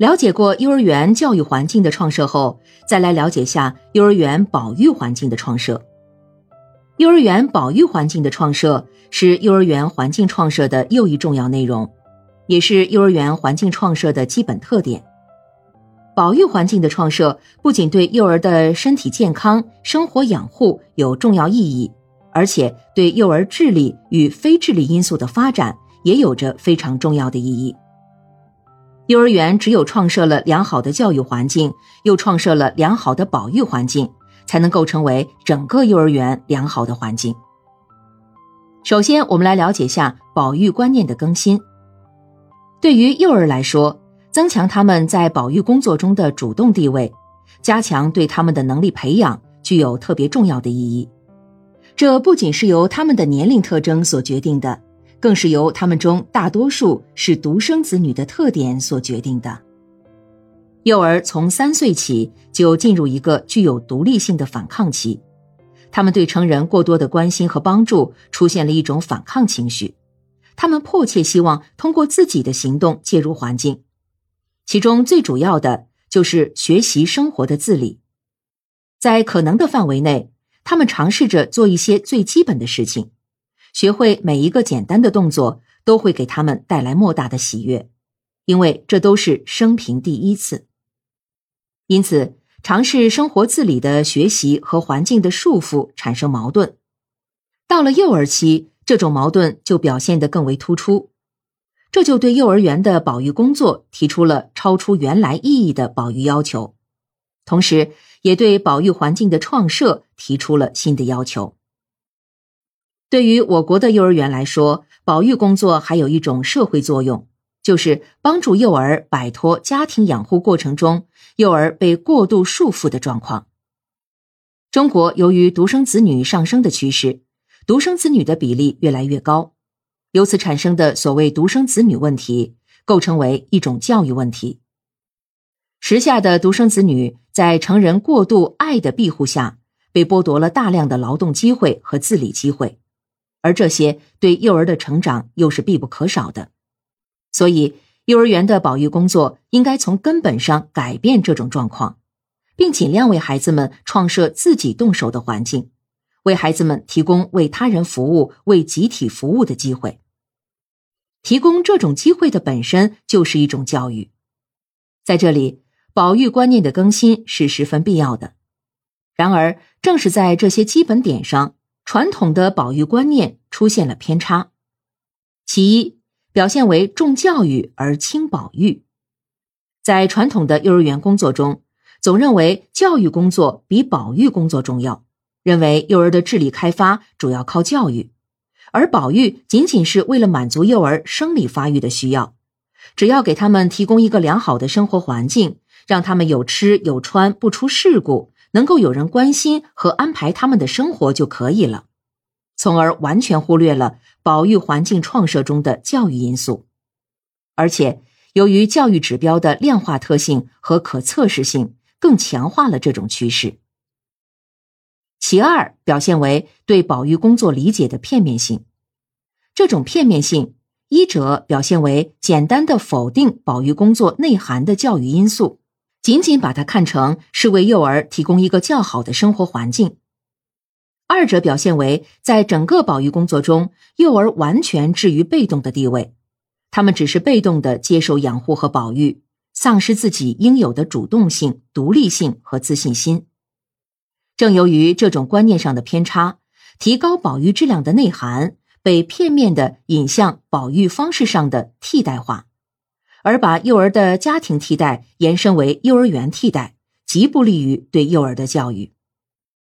了解过幼儿园教育环境的创设后，再来了解下幼儿园保育环境的创设。幼儿园保育环境的创设是幼儿园环境创设的又一重要内容，也是幼儿园环境创设的基本特点。保育环境的创设不仅对幼儿的身体健康、生活养护有重要意义，而且对幼儿智力与非智力因素的发展也有着非常重要的意义。幼儿园只有创设了良好的教育环境，又创设了良好的保育环境。才能构成为整个幼儿园良好的环境。首先，我们来了解下保育观念的更新。对于幼儿来说，增强他们在保育工作中的主动地位，加强对他们的能力培养，具有特别重要的意义。这不仅是由他们的年龄特征所决定的，更是由他们中大多数是独生子女的特点所决定的。幼儿从三岁起就进入一个具有独立性的反抗期，他们对成人过多的关心和帮助出现了一种反抗情绪，他们迫切希望通过自己的行动介入环境，其中最主要的就是学习生活的自理，在可能的范围内，他们尝试着做一些最基本的事情，学会每一个简单的动作都会给他们带来莫大的喜悦，因为这都是生平第一次。因此，尝试生活自理的学习和环境的束缚产生矛盾。到了幼儿期，这种矛盾就表现得更为突出，这就对幼儿园的保育工作提出了超出原来意义的保育要求，同时也对保育环境的创设提出了新的要求。对于我国的幼儿园来说，保育工作还有一种社会作用。就是帮助幼儿摆脱家庭养护过程中幼儿被过度束缚的状况。中国由于独生子女上升的趋势，独生子女的比例越来越高，由此产生的所谓独生子女问题，构成为一种教育问题。时下的独生子女在成人过度爱的庇护下，被剥夺了大量的劳动机会和自理机会，而这些对幼儿的成长又是必不可少的。所以，幼儿园的保育工作应该从根本上改变这种状况，并尽量为孩子们创设自己动手的环境，为孩子们提供为他人服务、为集体服务的机会。提供这种机会的本身就是一种教育，在这里，保育观念的更新是十分必要的。然而，正是在这些基本点上，传统的保育观念出现了偏差。其一。表现为重教育而轻保育，在传统的幼儿园工作中，总认为教育工作比保育工作重要，认为幼儿的智力开发主要靠教育，而保育仅仅是为了满足幼儿生理发育的需要，只要给他们提供一个良好的生活环境，让他们有吃有穿，不出事故，能够有人关心和安排他们的生活就可以了。从而完全忽略了保育环境创设中的教育因素，而且由于教育指标的量化特性和可测试性，更强化了这种趋势。其二，表现为对保育工作理解的片面性。这种片面性，一者表现为简单的否定保育工作内涵的教育因素，仅仅把它看成是为幼儿提供一个较好的生活环境。二者表现为，在整个保育工作中，幼儿完全置于被动的地位，他们只是被动的接受养护和保育，丧失自己应有的主动性、独立性和自信心。正由于这种观念上的偏差，提高保育质量的内涵被片面的引向保育方式上的替代化，而把幼儿的家庭替代延伸为幼儿园替代，极不利于对幼儿的教育。